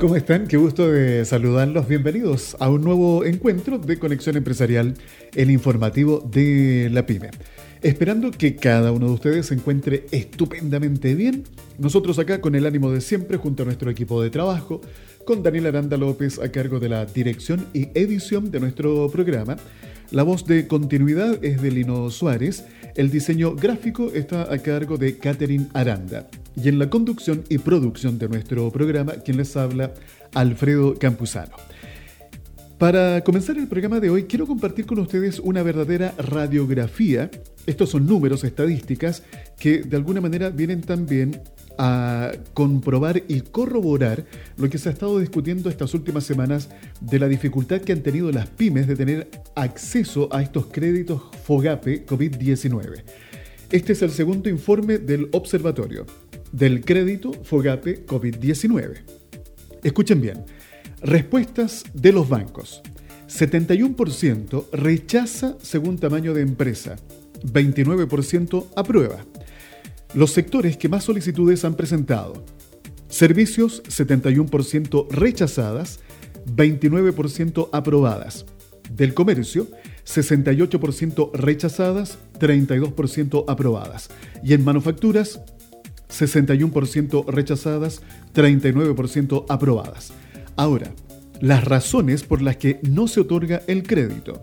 ¿Cómo están? Qué gusto de saludarlos. Bienvenidos a un nuevo encuentro de Conexión Empresarial, el informativo de la PyME. Esperando que cada uno de ustedes se encuentre estupendamente bien, nosotros acá con el ánimo de siempre junto a nuestro equipo de trabajo, con Daniel Aranda López a cargo de la dirección y edición de nuestro programa. La voz de continuidad es de Lino Suárez, el diseño gráfico está a cargo de Catherine Aranda. Y en la conducción y producción de nuestro programa, quien les habla, Alfredo Campuzano. Para comenzar el programa de hoy, quiero compartir con ustedes una verdadera radiografía. Estos son números, estadísticas, que de alguna manera vienen también a comprobar y corroborar lo que se ha estado discutiendo estas últimas semanas de la dificultad que han tenido las pymes de tener acceso a estos créditos FOGAPE COVID-19. Este es el segundo informe del observatorio del crédito FOGAPE COVID-19. Escuchen bien, respuestas de los bancos. 71% rechaza según tamaño de empresa, 29% aprueba. Los sectores que más solicitudes han presentado. Servicios, 71% rechazadas, 29% aprobadas. Del comercio, 68% rechazadas, 32% aprobadas. Y en manufacturas, 61% rechazadas, 39% aprobadas. Ahora, las razones por las que no se otorga el crédito.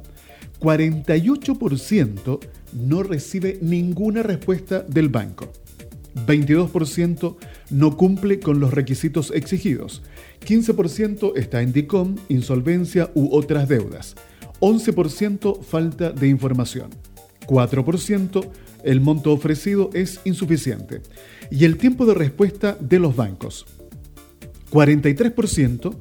48% no recibe ninguna respuesta del banco. 22% no cumple con los requisitos exigidos. 15% está en DICOM, insolvencia u otras deudas. 11% falta de información. 4% el monto ofrecido es insuficiente. Y el tiempo de respuesta de los bancos. 43%,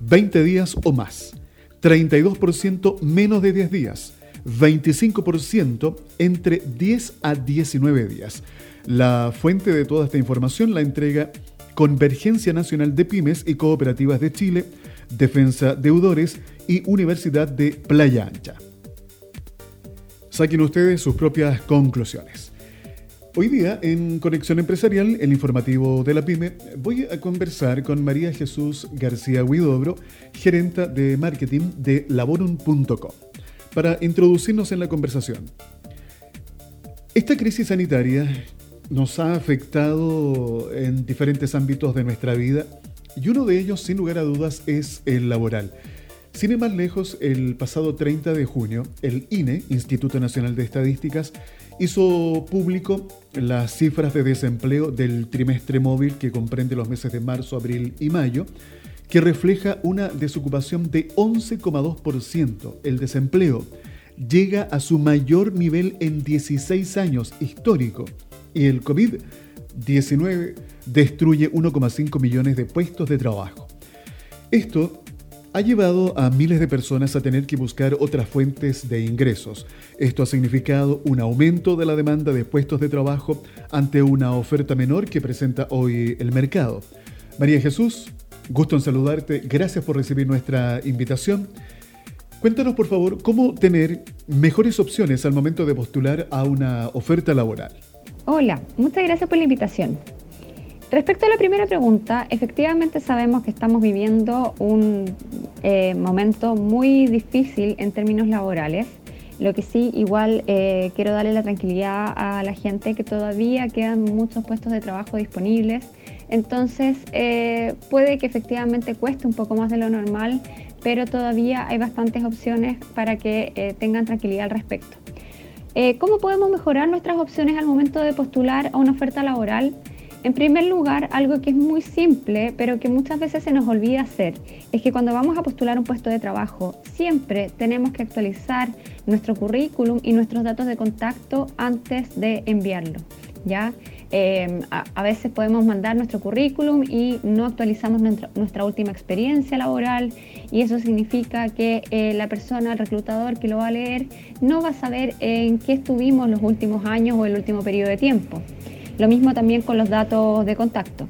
20 días o más. 32% menos de 10 días. 25% entre 10 a 19 días. La fuente de toda esta información la entrega Convergencia Nacional de Pymes y Cooperativas de Chile, Defensa Deudores y Universidad de Playa Ancha. Saquen ustedes sus propias conclusiones. Hoy día, en Conexión Empresarial, el informativo de la PyME, voy a conversar con María Jesús García Huidobro, gerenta de marketing de laborum.com, para introducirnos en la conversación. Esta crisis sanitaria nos ha afectado en diferentes ámbitos de nuestra vida y uno de ellos, sin lugar a dudas, es el laboral. Sin ir más lejos, el pasado 30 de junio, el INE, Instituto Nacional de Estadísticas, hizo público las cifras de desempleo del trimestre móvil que comprende los meses de marzo, abril y mayo, que refleja una desocupación de 11,2%. El desempleo llega a su mayor nivel en 16 años histórico y el COVID-19 destruye 1,5 millones de puestos de trabajo. Esto ha llevado a miles de personas a tener que buscar otras fuentes de ingresos. Esto ha significado un aumento de la demanda de puestos de trabajo ante una oferta menor que presenta hoy el mercado. María Jesús, gusto en saludarte, gracias por recibir nuestra invitación. Cuéntanos por favor cómo tener mejores opciones al momento de postular a una oferta laboral. Hola, muchas gracias por la invitación. Respecto a la primera pregunta, efectivamente sabemos que estamos viviendo un eh, momento muy difícil en términos laborales. Lo que sí, igual eh, quiero darle la tranquilidad a la gente que todavía quedan muchos puestos de trabajo disponibles. Entonces, eh, puede que efectivamente cueste un poco más de lo normal, pero todavía hay bastantes opciones para que tengan tranquilidad al respecto. ¿Cómo podemos mejorar nuestras opciones al momento de postular a una oferta laboral? En primer lugar, algo que es muy simple, pero que muchas veces se nos olvida hacer, es que cuando vamos a postular un puesto de trabajo, siempre tenemos que actualizar nuestro currículum y nuestros datos de contacto antes de enviarlo. ¿ya? Em, a, veces podemos mandar nuestro currículum y no actualizamos nuestra, última experiencia laboral y eso significa que eh, la persona, el reclutador que lo va a leer, no va a saber en qué estuvimos los últimos años o el último periodo de tiempo. Lo mismo también con los datos de contacto.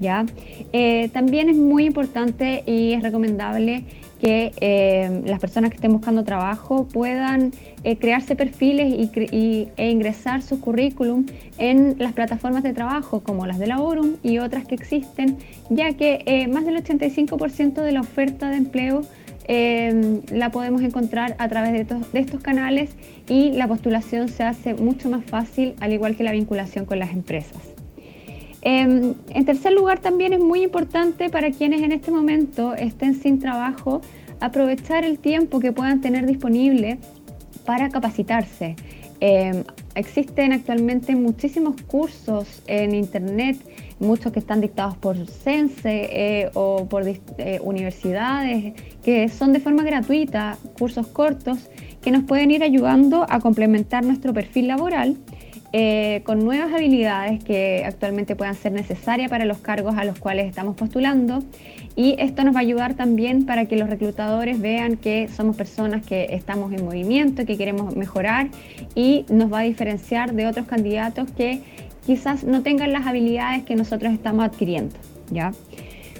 ¿ya? Eh, también es muy importante y es recomendable que eh, las personas que estén buscando trabajo puedan eh, crearse perfiles y, e ingresar su currículum en las plataformas de trabajo como las de Laborum y otras que existen, ya que eh, más del 85% de la oferta de empleo la podemos encontrar a través de, de estos canales y la postulación se hace mucho más fácil, al igual que la vinculación con las empresas. Em, en tercer lugar, también es muy importante para quienes en este momento estén sin trabajo aprovechar el tiempo que puedan tener disponible para capacitarse. Em, existen actualmente muchísimos cursos en Internet, muchos que están dictados por CENSE eh, o por eh, universidades, que son de forma gratuita, cursos cortos, que nos pueden ir ayudando a complementar nuestro perfil laboral eh, con nuevas habilidades que actualmente puedan ser necesarias para los cargos a los cuales estamos postulando. Y esto nos va a ayudar también para que los reclutadores vean que somos personas que estamos en movimiento, que queremos mejorar y nos va a diferenciar de otros candidatos que quizás no tengan las habilidades que nosotros estamos adquiriendo. ¿ya?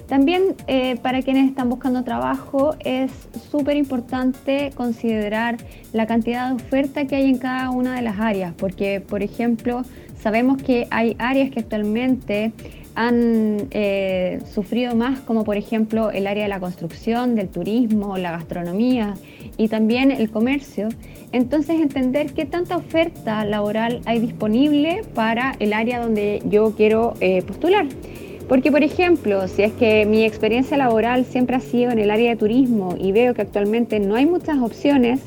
También eh, para quienes están buscando trabajo es súper importante considerar la cantidad de oferta que hay en cada una de las áreas, porque por ejemplo sabemos que hay áreas que actualmente han eh, sufrido más, como por ejemplo el área de la construcción, del turismo, la gastronomía y también el comercio. Entonces entender qué tanta oferta laboral hay disponible para el área donde yo quiero eh, postular. Porque, por ejemplo, si es que mi experiencia laboral siempre ha sido en el área de turismo y veo que actualmente no hay muchas opciones,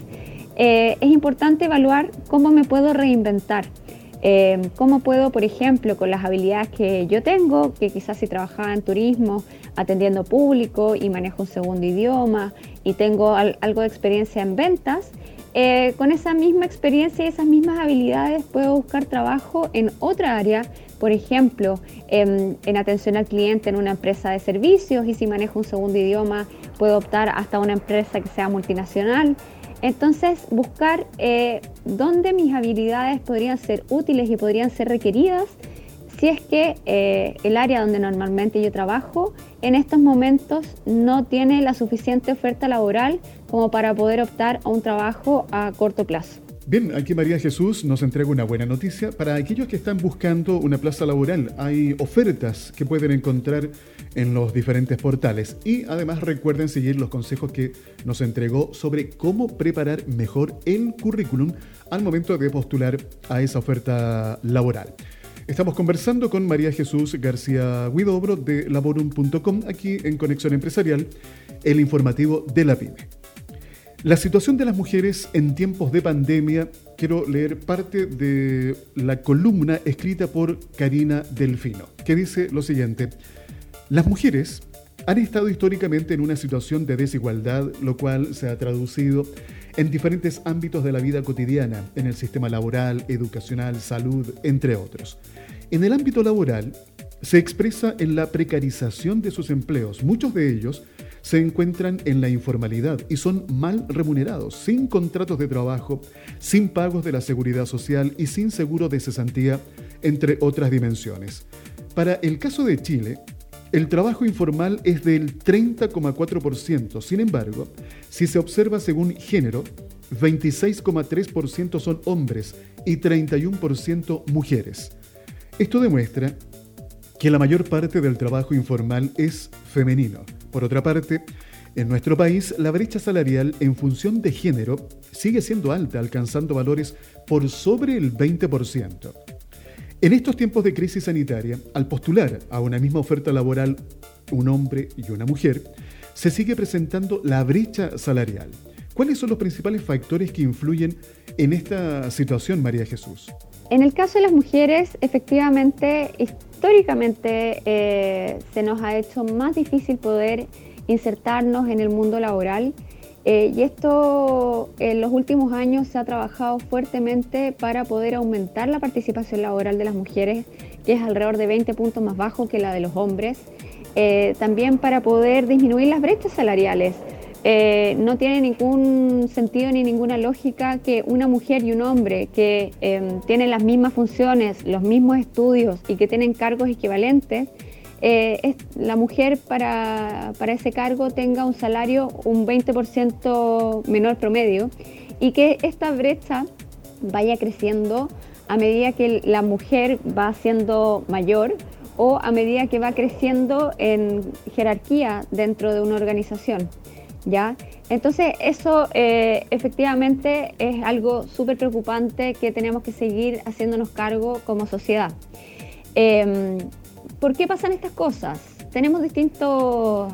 eh, es importante evaluar cómo me puedo reinventar. Eh, cómo puedo, por ejemplo, con las habilidades que yo tengo, que quizás si trabajaba en turismo, atendiendo público y manejo un segundo idioma y tengo algo de experiencia en ventas, eh, con esa misma experiencia y esas mismas habilidades puedo buscar trabajo en otra área por ejemplo, en, atención al cliente en una empresa de servicios y si manejo un segundo idioma puedo optar hasta una empresa que sea multinacional. Entonces, buscar eh, dónde mis habilidades podrían ser útiles y podrían ser requeridas si es que eh, el área donde normalmente yo trabajo en estos momentos no tiene la suficiente oferta laboral como para poder optar a un trabajo a corto plazo. Bien, aquí María Jesús nos entrega una buena noticia. Para aquellos que están buscando una plaza laboral, hay ofertas que pueden encontrar en los diferentes portales. Y además recuerden seguir los consejos que nos entregó sobre cómo preparar mejor el currículum al momento de postular a esa oferta laboral. Estamos conversando con María Jesús García Guidobro de laborum.com aquí en Conexión Empresarial, el informativo de la PyME. La situación de las mujeres en tiempos de pandemia, quiero leer parte de la columna escrita por Karina Delfino, que dice lo siguiente, las mujeres han estado históricamente en una situación de desigualdad, lo cual se ha traducido en diferentes ámbitos de la vida cotidiana, en el sistema laboral, educacional, salud, entre otros. En el ámbito laboral, se expresa en la precarización de sus empleos, muchos de ellos se encuentran en la informalidad y son mal remunerados, sin contratos de trabajo, sin pagos de la seguridad social y sin seguro de cesantía, entre otras dimensiones. Para el caso de Chile, el trabajo informal es del 30,4%, sin embargo, si se observa según género, 26,3% son hombres y 31% mujeres. Esto demuestra que la mayor parte del trabajo informal es femenino. Por otra parte, en nuestro país, la brecha salarial en función de género sigue siendo alta, alcanzando valores por sobre el 20%. En estos tiempos de crisis sanitaria, al postular a una misma oferta laboral un hombre y una mujer, se sigue presentando la brecha salarial. ¿Cuáles son los principales factores que influyen en esta situación, María Jesús? En el caso de las mujeres, efectivamente, históricamente eh, se nos ha hecho más difícil poder insertarnos en el mundo laboral eh, y esto en los últimos años se ha trabajado fuertemente para poder aumentar la participación laboral de las mujeres, que es alrededor de 20 puntos más bajo que la de los hombres. Eh, también para poder disminuir las brechas salariales. Eh, no tiene ningún sentido ni ninguna lógica que una mujer y un hombre que em, tienen las mismas funciones, los mismos estudios y que tienen cargos equivalentes, eh, la mujer para, para, ese cargo tenga un salario un 20% menor promedio y que esta brecha vaya creciendo a medida que la mujer va siendo mayor o a medida que va creciendo en jerarquía dentro de una organización. ¿Ya? Entonces eso eh, efectivamente es algo súper preocupante que tenemos que seguir haciéndonos cargo como sociedad. Em, ¿Por qué pasan estas cosas? Tenemos distintos,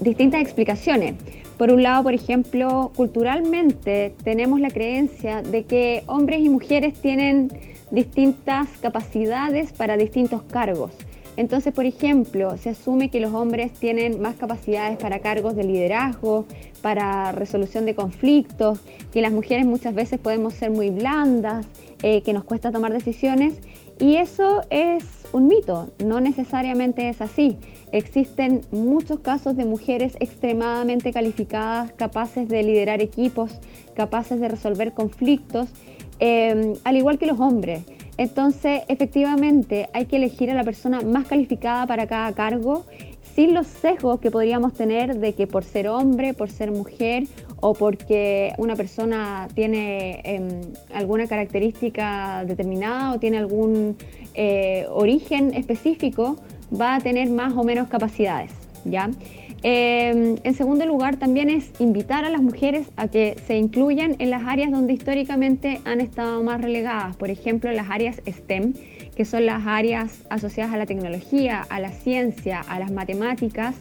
distintas explicaciones. Por un lado, por ejemplo, culturalmente tenemos la creencia de que hombres y mujeres tienen distintas capacidades para distintos cargos. Entonces, por ejemplo, se asume que los hombres tienen más capacidades para cargos de liderazgo, para resolución de conflictos, que las mujeres muchas veces podemos ser muy blandas, eh, que nos cuesta tomar decisiones. Y eso es un mito, no necesariamente es así. Existen muchos casos de mujeres extremadamente calificadas, capaces de liderar equipos, capaces de resolver conflictos, em, al igual que los hombres. Entonces, efectivamente, hay que elegir a la persona más calificada para cada cargo, sin los sesgos que podríamos tener de que por ser hombre, por ser mujer o porque una persona tiene em, alguna característica determinada o tiene algún eh, origen específico, va a tener más o menos capacidades, ¿ya? Em, en segundo lugar, también es invitar a las mujeres a que se incluyan en las áreas donde históricamente han estado más relegadas, por ejemplo, las áreas STEM, que son las áreas asociadas a la tecnología, a la ciencia, a las matemáticas,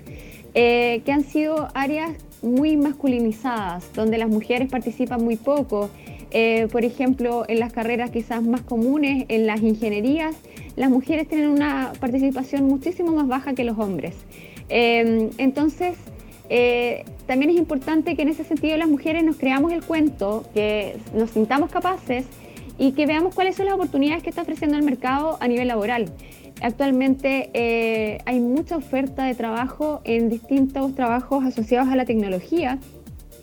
eh, que han sido áreas muy masculinizadas, donde las mujeres participan muy poco. Eh, por ejemplo, en las carreras quizás más comunes, en las ingenierías, las mujeres tienen una participación muchísimo más baja que los hombres. Em, entonces, eh, también es importante que en ese sentido las mujeres nos creamos el cuento, que nos sintamos capaces y que veamos cuáles son las oportunidades que está ofreciendo el mercado a nivel laboral. Actualmente eh, hay mucha oferta de trabajo en distintos trabajos asociados a la tecnología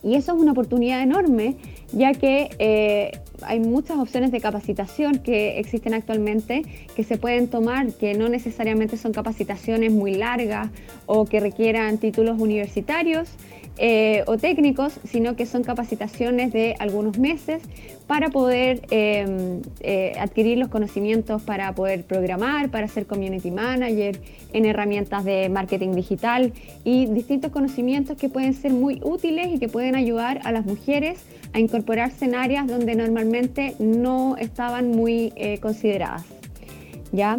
y eso es una oportunidad enorme ya que eh, hay muchas opciones de capacitación que existen actualmente que se pueden tomar, que no necesariamente son capacitaciones muy largas o que requieran títulos universitarios, eh, o técnicos, sino que son capacitaciones de algunos meses para poder em, eh, adquirir los conocimientos para poder programar, para ser community manager, en herramientas de marketing digital y distintos conocimientos que pueden ser muy útiles y que pueden ayudar a las mujeres a incorporarse en áreas donde normalmente no estaban muy eh, consideradas. ¿ya?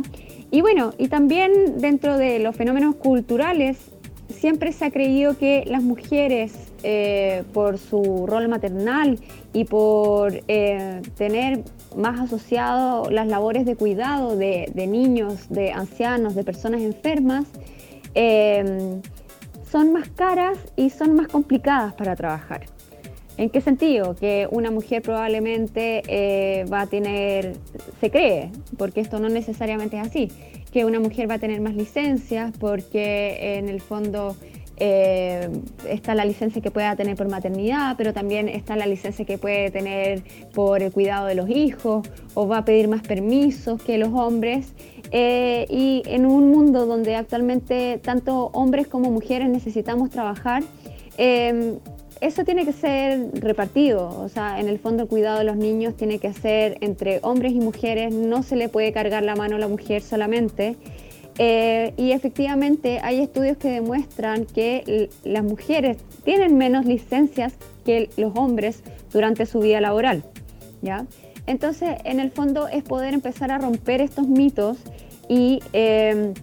Y bueno, y también dentro de los fenómenos culturales siempre se ha creído que las mujeres, eh, por su rol maternal y por eh, tener más asociado las labores de cuidado de, niños, de ancianos, de personas enfermas, eh, son más caras y son más complicadas para trabajar. ¿En qué sentido? Que una mujer probablemente va a tener, se cree, porque esto no necesariamente es así, que una mujer va a tener más licencias porque en el fondo eh, está la licencia que pueda tener por maternidad, pero también está la licencia que puede tener por el cuidado de los hijos o va a pedir más permisos que los hombres. Eh, y en un mundo donde actualmente tanto hombres como mujeres necesitamos trabajar, eh, eso tiene que ser repartido, o sea, en el fondo el cuidado de los niños tiene que ser entre hombres y mujeres, no se le puede cargar la mano a la mujer solamente. Eh, y efectivamente hay estudios que demuestran que las mujeres tienen menos licencias que los hombres durante su vida laboral. ¿ya? Entonces, en el fondo es poder empezar a romper estos mitos y eh,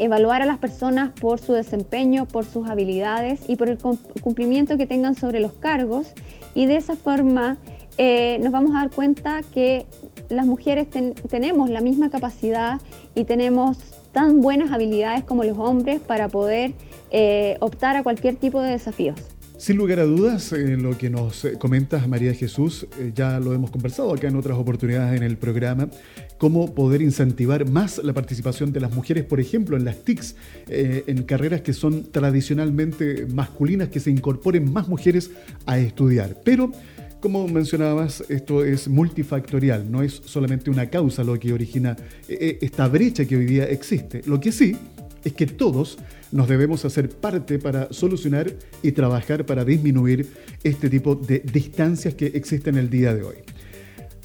evaluar a las personas por su desempeño, por sus habilidades y por el cumplimiento que tengan sobre los cargos. Y de esa forma eh, nos vamos a dar cuenta que las mujeres tenemos la misma capacidad y tenemos tan buenas habilidades como los hombres para poder eh, optar a cualquier tipo de desafíos. Sin lugar a dudas, eh, lo que nos eh, comentas, María Jesús, eh, ya lo hemos conversado acá en otras oportunidades en el programa, cómo poder incentivar más la participación de las mujeres, por ejemplo, en las TICs, en carreras que son tradicionalmente masculinas, que se incorporen más mujeres a estudiar. Pero, como mencionabas, esto es multifactorial, no es solamente una causa lo que origina esta brecha que hoy día existe. Lo que sí es que todos nos debemos hacer parte para solucionar y trabajar para disminuir este tipo de distancias que existen el día de hoy.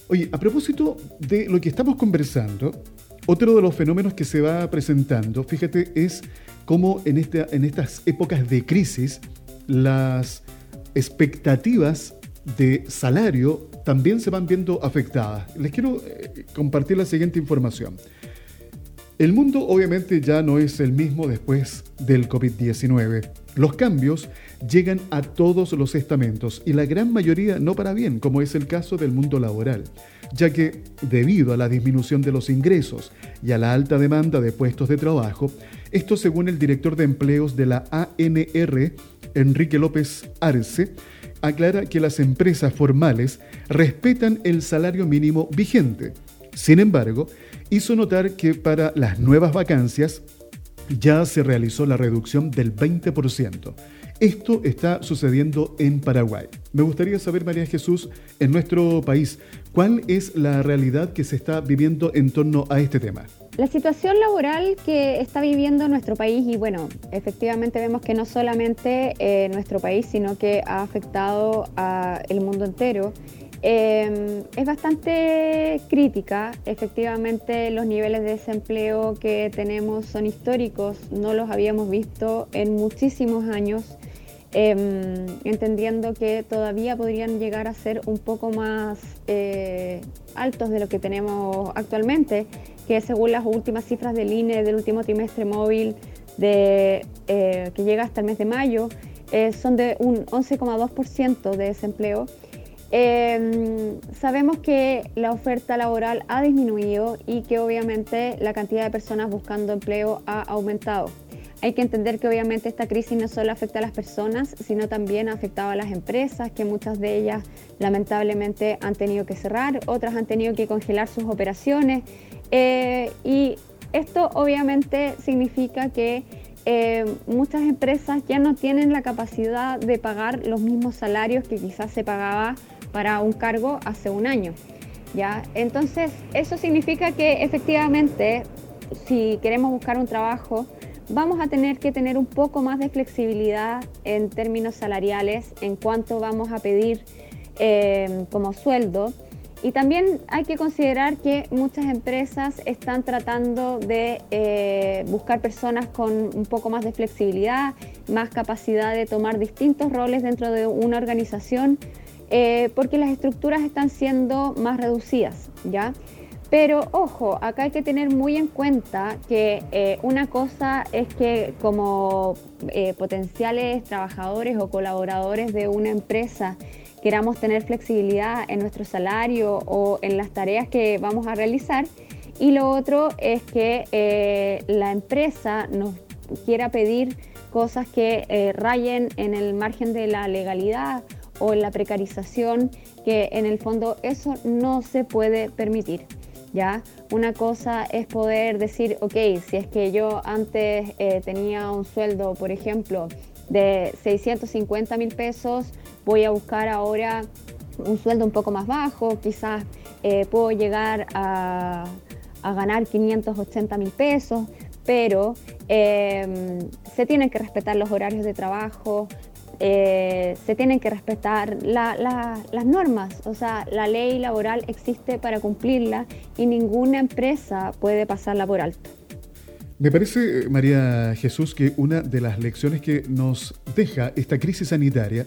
Oye, a propósito de lo que estamos conversando, otro de los fenómenos que se va presentando, fíjate, es cómo en, estas épocas de crisis las expectativas de salario también se van viendo afectadas. Les quiero eh, compartir la siguiente información. El mundo obviamente ya no es el mismo después del COVID-19. Los cambios llegan a todos los estamentos y la gran mayoría no para bien, como es el caso del mundo laboral, ya que debido a la disminución de los ingresos y a la alta demanda de puestos de trabajo, esto según el director de empleos de la ANR, Enrique López Arce, aclara que las empresas formales respetan el salario mínimo vigente. Sin embargo, hizo notar que para las nuevas vacancias ya se realizó la reducción del 20%. Esto está sucediendo en Paraguay. Me gustaría saber, María Jesús, en nuestro país, ¿cuál es la realidad que se está viviendo en torno a este tema? La situación laboral que está viviendo nuestro país, y bueno, efectivamente vemos que no solamente eh, nuestro país, sino que ha afectado al mundo entero, Em, es bastante crítica, efectivamente los niveles de desempleo que tenemos son históricos, no los habíamos visto en muchísimos años, em, entendiendo que todavía podrían llegar a ser un poco más eh, altos de lo que tenemos actualmente, que según las últimas cifras del INE del último trimestre móvil eh, que llega hasta el mes de mayo, eh, son de un 11,2% de desempleo Em, sabemos que la oferta laboral ha disminuido y que obviamente la cantidad de personas buscando empleo ha aumentado. Hay que entender que obviamente esta crisis no solo afecta a las personas, sino también ha afectado a las empresas, que muchas de ellas lamentablemente han tenido que cerrar, otras han tenido que congelar sus operaciones. Eh, y esto obviamente significa que eh, muchas empresas ya no tienen la capacidad de pagar los mismos salarios que quizás se pagaba para un cargo hace un año. ¿ya? Entonces, eso significa que efectivamente, si queremos buscar un trabajo, vamos a tener que tener un poco más de flexibilidad en términos salariales, en cuanto vamos a pedir eh, como sueldo. Y también hay que considerar que muchas empresas están tratando de eh, buscar personas con un poco más de flexibilidad, más capacidad de tomar distintos roles dentro de una organización eh, porque las estructuras están siendo más reducidas, ¿ya? Pero ojo, acá hay que tener muy en cuenta que eh, una cosa es que como eh, potenciales trabajadores o colaboradores de una empresa queramos tener flexibilidad en nuestro salario o en las tareas que vamos a realizar. Y lo otro es que la empresa nos quiera pedir cosas que rayen en el margen de la legalidad o en la precarización, que en el fondo eso no se puede permitir. ¿ya? Una cosa es poder decir, ok, si es que yo antes eh, tenía un sueldo, por ejemplo, de 650 mil pesos, voy a buscar ahora un sueldo un poco más bajo, quizás eh, puedo llegar a, ganar 580 mil pesos, pero em, se tienen que respetar los horarios de trabajo, eh, se tienen que respetar las normas, o sea, la ley laboral existe para cumplirla y ninguna empresa puede pasarla por alto. Me parece, María Jesús, que una de las lecciones que nos deja esta crisis sanitaria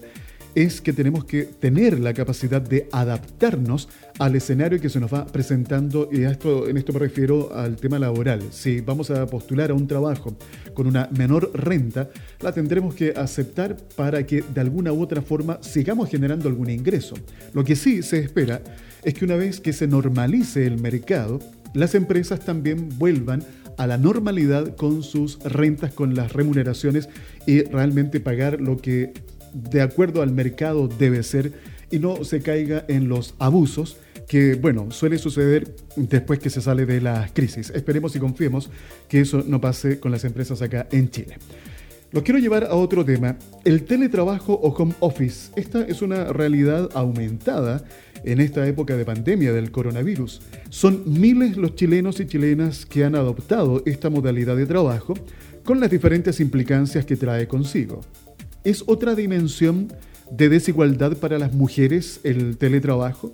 es que tenemos que tener la capacidad de adaptarnos al escenario que se nos va presentando y esto, en esto me refiero al tema laboral. Si vamos a postular a un trabajo con una menor renta, la tendremos que aceptar para que de alguna u otra forma sigamos generando algún ingreso. Lo que sí se espera es que una vez que se normalice el mercado, las empresas también vuelvan a la normalidad con sus rentas, con las remuneraciones y realmente pagar lo que de acuerdo al mercado debe ser y no se caiga en los abusos que, bueno, suele suceder después que se sale de la crisis. Esperemos y confiemos que eso no pase con las empresas acá en Chile. Lo quiero llevar a otro tema, el teletrabajo o home office. Esta es una realidad aumentada en esta época de pandemia del coronavirus. Son miles los chilenos y chilenas que han adoptado esta modalidad de trabajo con las diferentes implicancias que trae consigo. ¿Es otra dimensión de desigualdad para las mujeres el teletrabajo?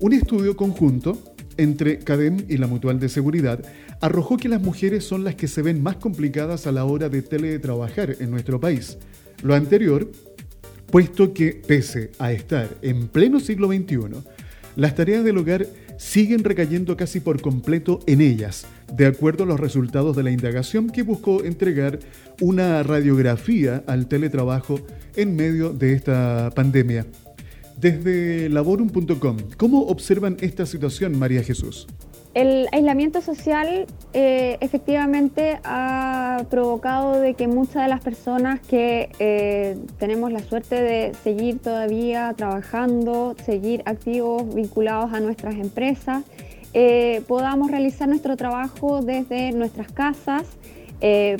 Un estudio conjunto entre CADEM y la Mutual de Seguridad arrojó que las mujeres son las que se ven más complicadas a la hora de teletrabajar en nuestro país. Lo anterior, puesto que pese a estar en pleno siglo XXI, las tareas del hogar siguen recayendo casi por completo en ellas, de acuerdo a los resultados de la indagación que buscó entregar una radiografía al teletrabajo en medio de esta pandemia. Desde laborum.com, ¿cómo observan esta situación, María Jesús? El aislamiento social eh, efectivamente ha provocado de que muchas de las personas que eh, tenemos la suerte de seguir todavía trabajando, seguir activos, vinculados a nuestras empresas, eh, podamos realizar nuestro trabajo desde nuestras casas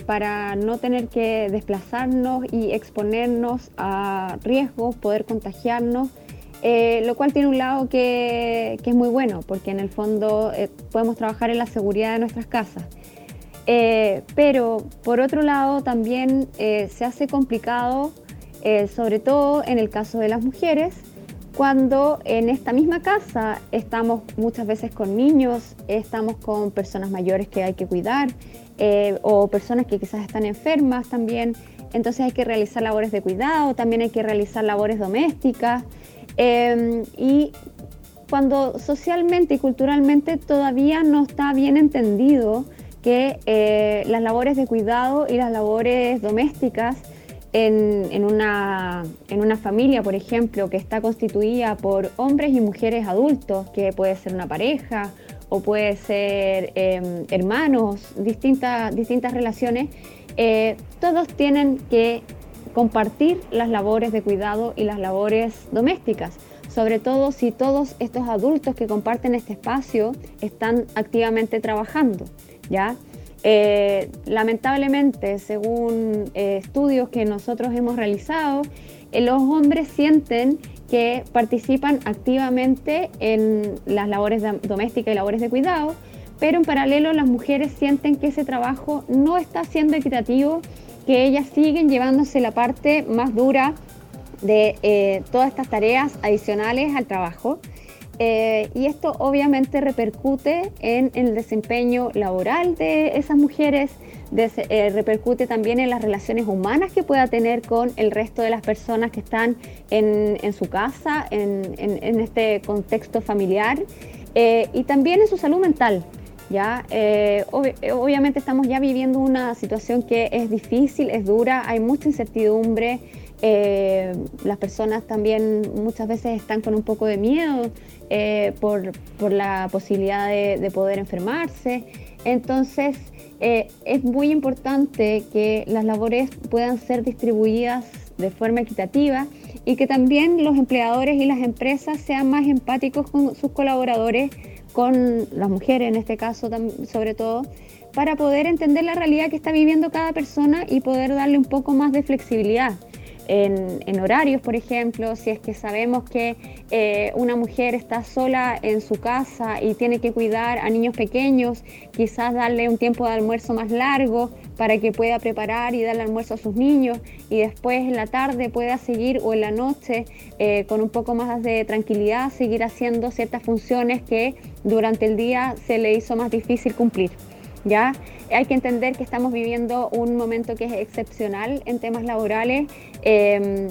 para no tener que desplazarnos y exponernos a riesgos, poder contagiarnos eh, lo cual tiene un lado que, es muy bueno, porque en el fondo eh, podemos trabajar en la seguridad de nuestras casas. Eh, pero por otro lado también se hace complicado, sobre todo en el caso de las mujeres, cuando en esta misma casa estamos muchas veces con niños, estamos con personas mayores que hay que cuidar o personas que quizás están enfermas también. Entonces hay que realizar labores de cuidado, también hay que realizar labores domésticas. Em, y cuando socialmente y culturalmente todavía no está bien entendido que eh, las labores de cuidado y las labores domésticas en, una, en, una, familia, por ejemplo, que está constituida por hombres y mujeres adultos, que puede ser una pareja o puede ser em, hermanos, distintas, distintas relaciones, eh, todos tienen que compartir las labores de cuidado y las labores domésticas, sobre todo si todos estos adultos que comparten este espacio están activamente trabajando, ¿ya? Eh, lamentablemente, según eh, estudios que nosotros hemos realizado, eh, los hombres sienten que participan activamente en las labores domésticas y labores de cuidado, pero en paralelo las mujeres sienten que ese trabajo no está siendo equitativo que ellas siguen llevándose la parte más dura de eh, todas estas tareas adicionales al trabajo. Eh, y esto obviamente repercute en, el desempeño laboral de esas mujeres, eh, repercute también en las relaciones humanas que pueda tener con el resto de las personas que están en, su casa, en, este contexto familiar, y también en su salud mental. ¿Ya? Eh, obviamente estamos ya viviendo una situación que es difícil, es dura, hay mucha incertidumbre, eh, las personas también muchas veces están con un poco de miedo eh, por, la posibilidad de, poder enfermarse. Entonces, es muy importante que las labores puedan ser distribuidas de forma equitativa y que también los empleadores y las empresas sean más empáticos con sus colaboradores con las mujeres en este caso sobre todo, para poder entender la realidad que está viviendo cada persona y poder darle un poco más de flexibilidad en, horarios, por ejemplo, si es que sabemos que eh, una mujer está sola en su casa y tiene que cuidar a niños pequeños, quizás darle un tiempo de almuerzo más largo para que pueda preparar y darle almuerzo a sus niños y después en la tarde pueda seguir o en la noche eh, con un poco más de tranquilidad seguir haciendo ciertas funciones que durante el día se le hizo más difícil cumplir. ¿Ya? Hay que entender que estamos viviendo un momento que es excepcional en temas laborales. Em,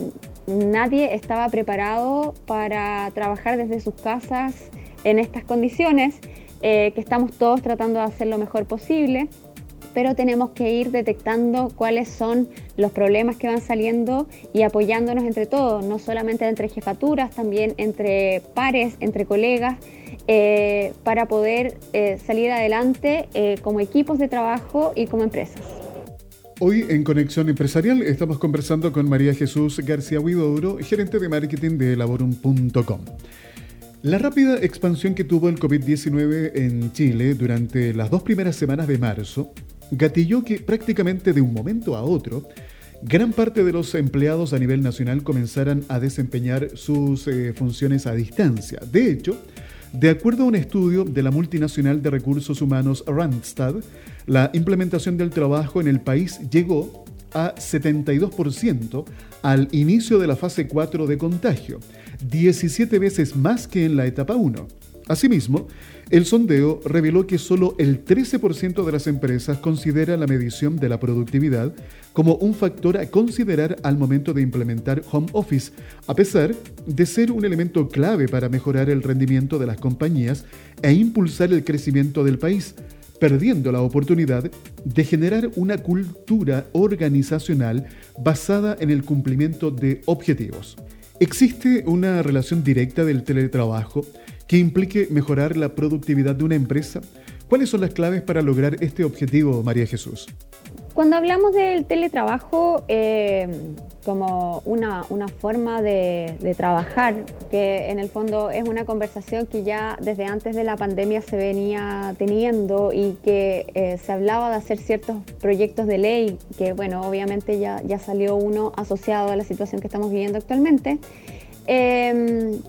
nadie estaba preparado para trabajar desde sus casas en estas condiciones, eh, que estamos todos tratando de hacer lo mejor posible pero tenemos que ir detectando cuáles son los problemas que van saliendo y apoyándonos entre todos, no solamente entre jefaturas, también entre pares, entre colegas, eh, para poder eh, salir adelante eh, como equipos de trabajo y como empresas. Hoy en Conexión Empresarial estamos conversando con María Jesús García Huidobro, gerente de marketing de Laborum.com. La rápida expansión que tuvo el COVID-19 en Chile durante las dos primeras semanas de marzo gatilló que prácticamente de un momento a otro, gran parte de los empleados a nivel nacional comenzaran a desempeñar sus funciones a distancia. De hecho, De acuerdo a un estudio de la multinacional de recursos humanos Randstad, la implementación del trabajo en el país llegó a 72% al inicio de la fase 4 de contagio, 17 veces más que en la etapa 1. Asimismo, el sondeo reveló que solo el 13% de las empresas considera la medición de la productividad como un factor a considerar al momento de implementar home office, a pesar de ser un elemento clave para mejorar el rendimiento de las compañías e impulsar el crecimiento del país, perdiendo la oportunidad de generar una cultura organizacional basada en el cumplimiento de objetivos. ¿Existe una relación directa del teletrabajo que implique mejorar la productividad de una empresa? ¿Cuáles son las claves para lograr este objetivo, María Jesús? Cuando hablamos del teletrabajo eh, como una, forma de, trabajar, que en el fondo es una conversación que ya desde antes de la pandemia se venía teniendo y que eh, se hablaba de hacer ciertos proyectos de ley, que bueno, obviamente ya, ya salió uno asociado a la situación que estamos viviendo actualmente. Em,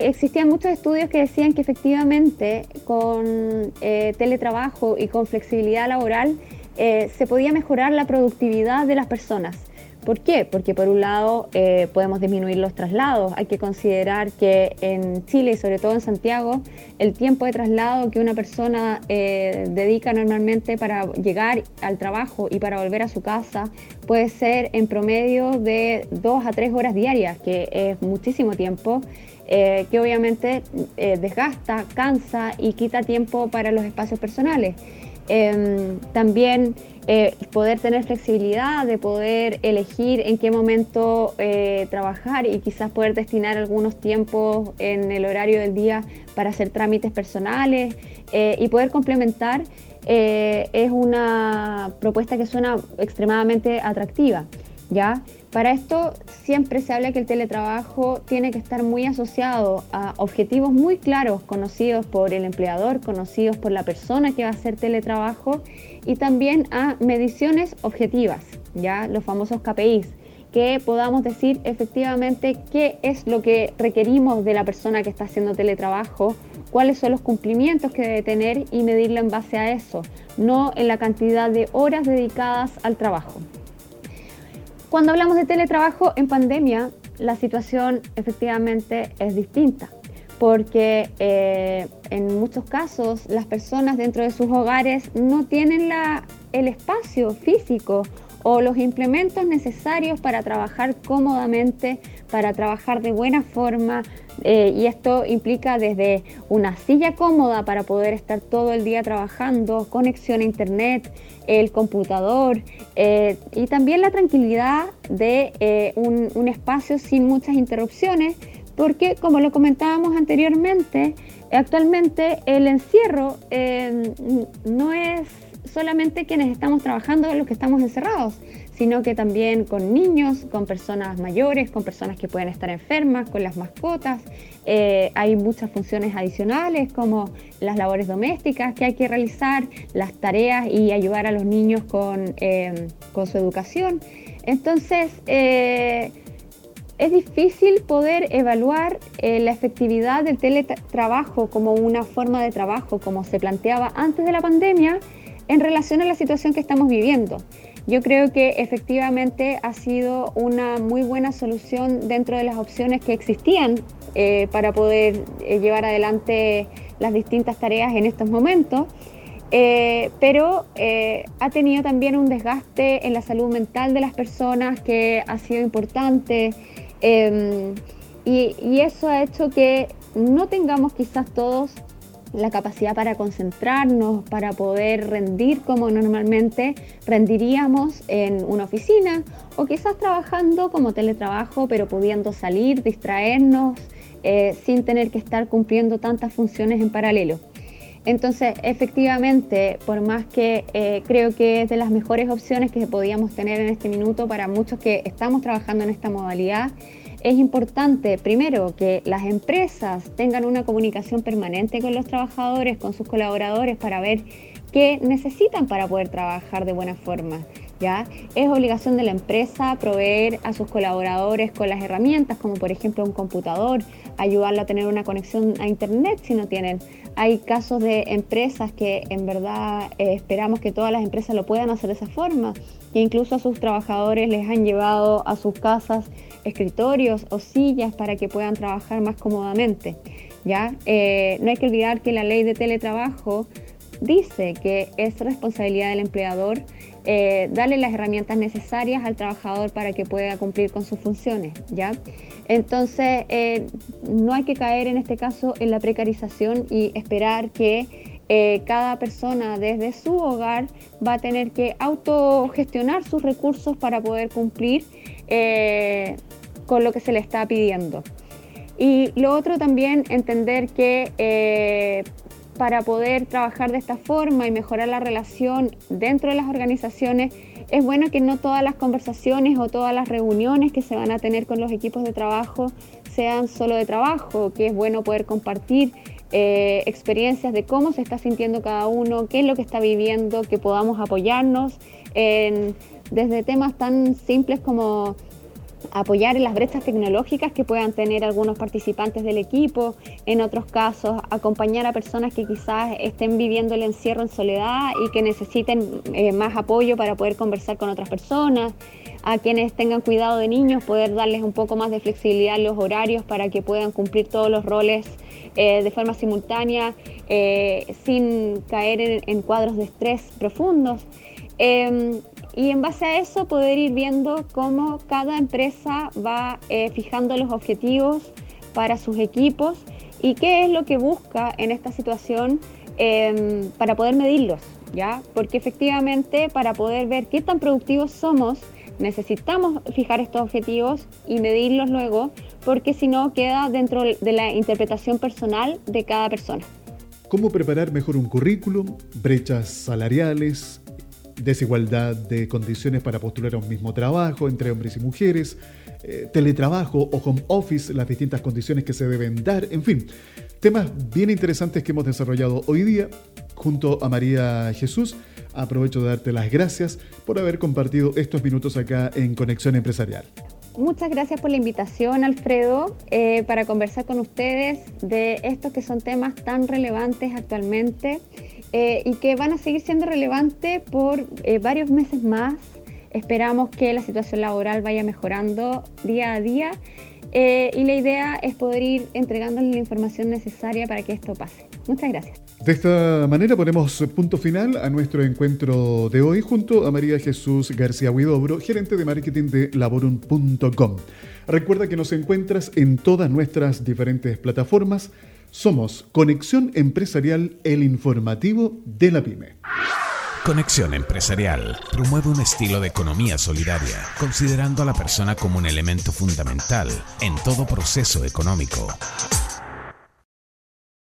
existían muchos estudios que decían que efectivamente con eh, teletrabajo y con flexibilidad laboral eh, se podía mejorar la productividad de las personas. ¿Por qué? Porque por un lado eh, podemos disminuir los traslados. Hay que considerar que en Chile y sobre todo en Santiago, el tiempo de traslado que una persona dedica normalmente para llegar al trabajo y para volver a su casa puede ser en promedio de dos a tres horas diarias, que es muchísimo tiempo. Eh, que obviamente eh, desgasta, cansa y quita tiempo para los espacios personales. Em, también eh, poder tener flexibilidad de poder elegir en qué momento trabajar y quizás poder destinar algunos tiempos en el horario del día para hacer trámites personales y poder complementar es una propuesta que suena extremadamente atractiva. ¿Ya? Para esto siempre se habla que el teletrabajo tiene que estar muy asociado a objetivos muy claros, conocidos por el empleador, conocidos por la persona que va a hacer teletrabajo y también a mediciones objetivas, ya los famosos KPIs, que podamos decir efectivamente qué es lo que requerimos de la persona que está haciendo teletrabajo, cuáles son los cumplimientos que debe tener y medirlo en base a eso, no en la cantidad de horas dedicadas al trabajo. Cuando hablamos de teletrabajo en pandemia, la situación efectivamente es distinta, porque eh, en muchos casos las personas dentro de sus hogares no tienen la, el espacio físico o los implementos necesarios para trabajar cómodamente, para trabajar de buena forma. Eh, y esto implica desde una silla cómoda para poder estar todo el día trabajando, conexión a internet, el computador eh, y también la tranquilidad de eh, un, espacio sin muchas interrupciones, porque como lo comentábamos anteriormente, actualmente el encierro no es solamente quienes estamos trabajando los que estamos encerrados, sino que también con niños, con personas mayores, con personas que pueden estar enfermas, con las mascotas. Eh, hay muchas funciones adicionales como las labores domésticas que hay que realizar, las tareas y ayudar a los niños con, eh, su educación. Entonces, eh, es difícil poder evaluar la efectividad del teletrabajo como una forma de trabajo, como se planteaba antes de la pandemia, en relación a la situación que estamos viviendo. Yo creo que efectivamente ha sido una muy buena solución dentro de las opciones que existían eh, para poder eh, llevar adelante las distintas tareas en estos momentos. Eh, pero ha tenido también un desgaste en la salud mental de las personas que ha sido importante em, y, eso ha hecho que no tengamos quizás todos la capacidad para concentrarnos, para poder rendir como normalmente rendiríamos en una oficina o quizás trabajando como teletrabajo, pero pudiendo salir, distraernos, eh, sin tener que estar cumpliendo tantas funciones en paralelo. Entonces, efectivamente, por más que eh, creo que es de las mejores opciones que podíamos tener en este minuto para muchos que estamos trabajando en esta modalidad, es importante, primero, que las empresas tengan una comunicación permanente con los trabajadores, con sus colaboradores, para ver qué necesitan para poder trabajar de buena forma. ¿ya? Es obligación de la empresa proveer a sus colaboradores con las herramientas, como por ejemplo un computador, ayudarlo a tener una conexión a Internet si no tienen. Hay casos de empresas que en verdad eh, esperamos que todas las empresas lo puedan hacer de esa forma, que incluso a sus trabajadores les han llevado a sus casas escritorios o sillas para que puedan trabajar más cómodamente. ¿ya? Eh, no hay que olvidar que la ley de teletrabajo dice que es responsabilidad del empleador eh, darle las herramientas necesarias al trabajador para que pueda cumplir con sus funciones, ¿ya? Entonces, eh, no hay que caer en este caso en la precarización y esperar que eh, cada persona desde su hogar va a tener que autogestionar sus recursos para poder cumplir con lo que se le está pidiendo. Y lo otro también, entender que para poder trabajar de esta forma y mejorar la relación dentro de las organizaciones, es bueno que no todas las conversaciones o todas las reuniones que se van a tener con los equipos de trabajo sean solo de trabajo, que es bueno poder compartir eh, experiencias de cómo se está sintiendo cada uno, qué es lo que está viviendo, que podamos apoyarnos desde temas tan simples como apoyar en las brechas tecnológicas que puedan tener algunos participantes del equipo, en otros casos acompañar a personas que quizás estén viviendo el encierro en soledad y que necesiten eh, más apoyo para poder conversar con otras personas, a quienes tengan cuidado de niños, poder darles un poco más de flexibilidad en los horarios para que puedan cumplir todos los roles eh, de forma simultánea, eh, sin caer en, cuadros de estrés profundos. Em, y en base a eso poder ir viendo cómo cada empresa va eh, fijando los objetivos para sus equipos y qué es lo que busca en esta situación em, para poder medirlos, ¿ya? Porque efectivamente para poder ver qué tan productivos somos necesitamos fijar estos objetivos y medirlos luego, porque si no queda dentro de la interpretación personal de cada persona. ¿Cómo preparar mejor un currículum? Brechas salariales, desigualdad de condiciones para postular a un mismo trabajo entre hombres y mujeres, eh, teletrabajo o home office, las distintas condiciones que se deben dar, en fin, temas bien interesantes que hemos desarrollado hoy día junto a María Jesús. Aprovecho de darte las gracias por haber compartido estos minutos acá en Conexión Empresarial. Muchas gracias por la invitación, Alfredo, eh, para conversar con ustedes de estos que son temas tan relevantes actualmente eh, y que van a seguir siendo relevantes por eh, varios meses más. Esperamos que la situación laboral vaya mejorando día a día eh, y la idea es poder ir entregándoles la información necesaria para que esto pase. Muchas gracias. De esta manera ponemos punto final a nuestro encuentro de hoy junto a María Jesús García Huidobro, gerente de marketing de laborum.com. Recuerda que nos encuentras en todas nuestras diferentes plataformas somos Conexión Empresarial, el informativo de la pyme. Conexión Empresarial promueve un estilo de economía solidaria, considerando a la persona como un elemento fundamental en todo proceso económico.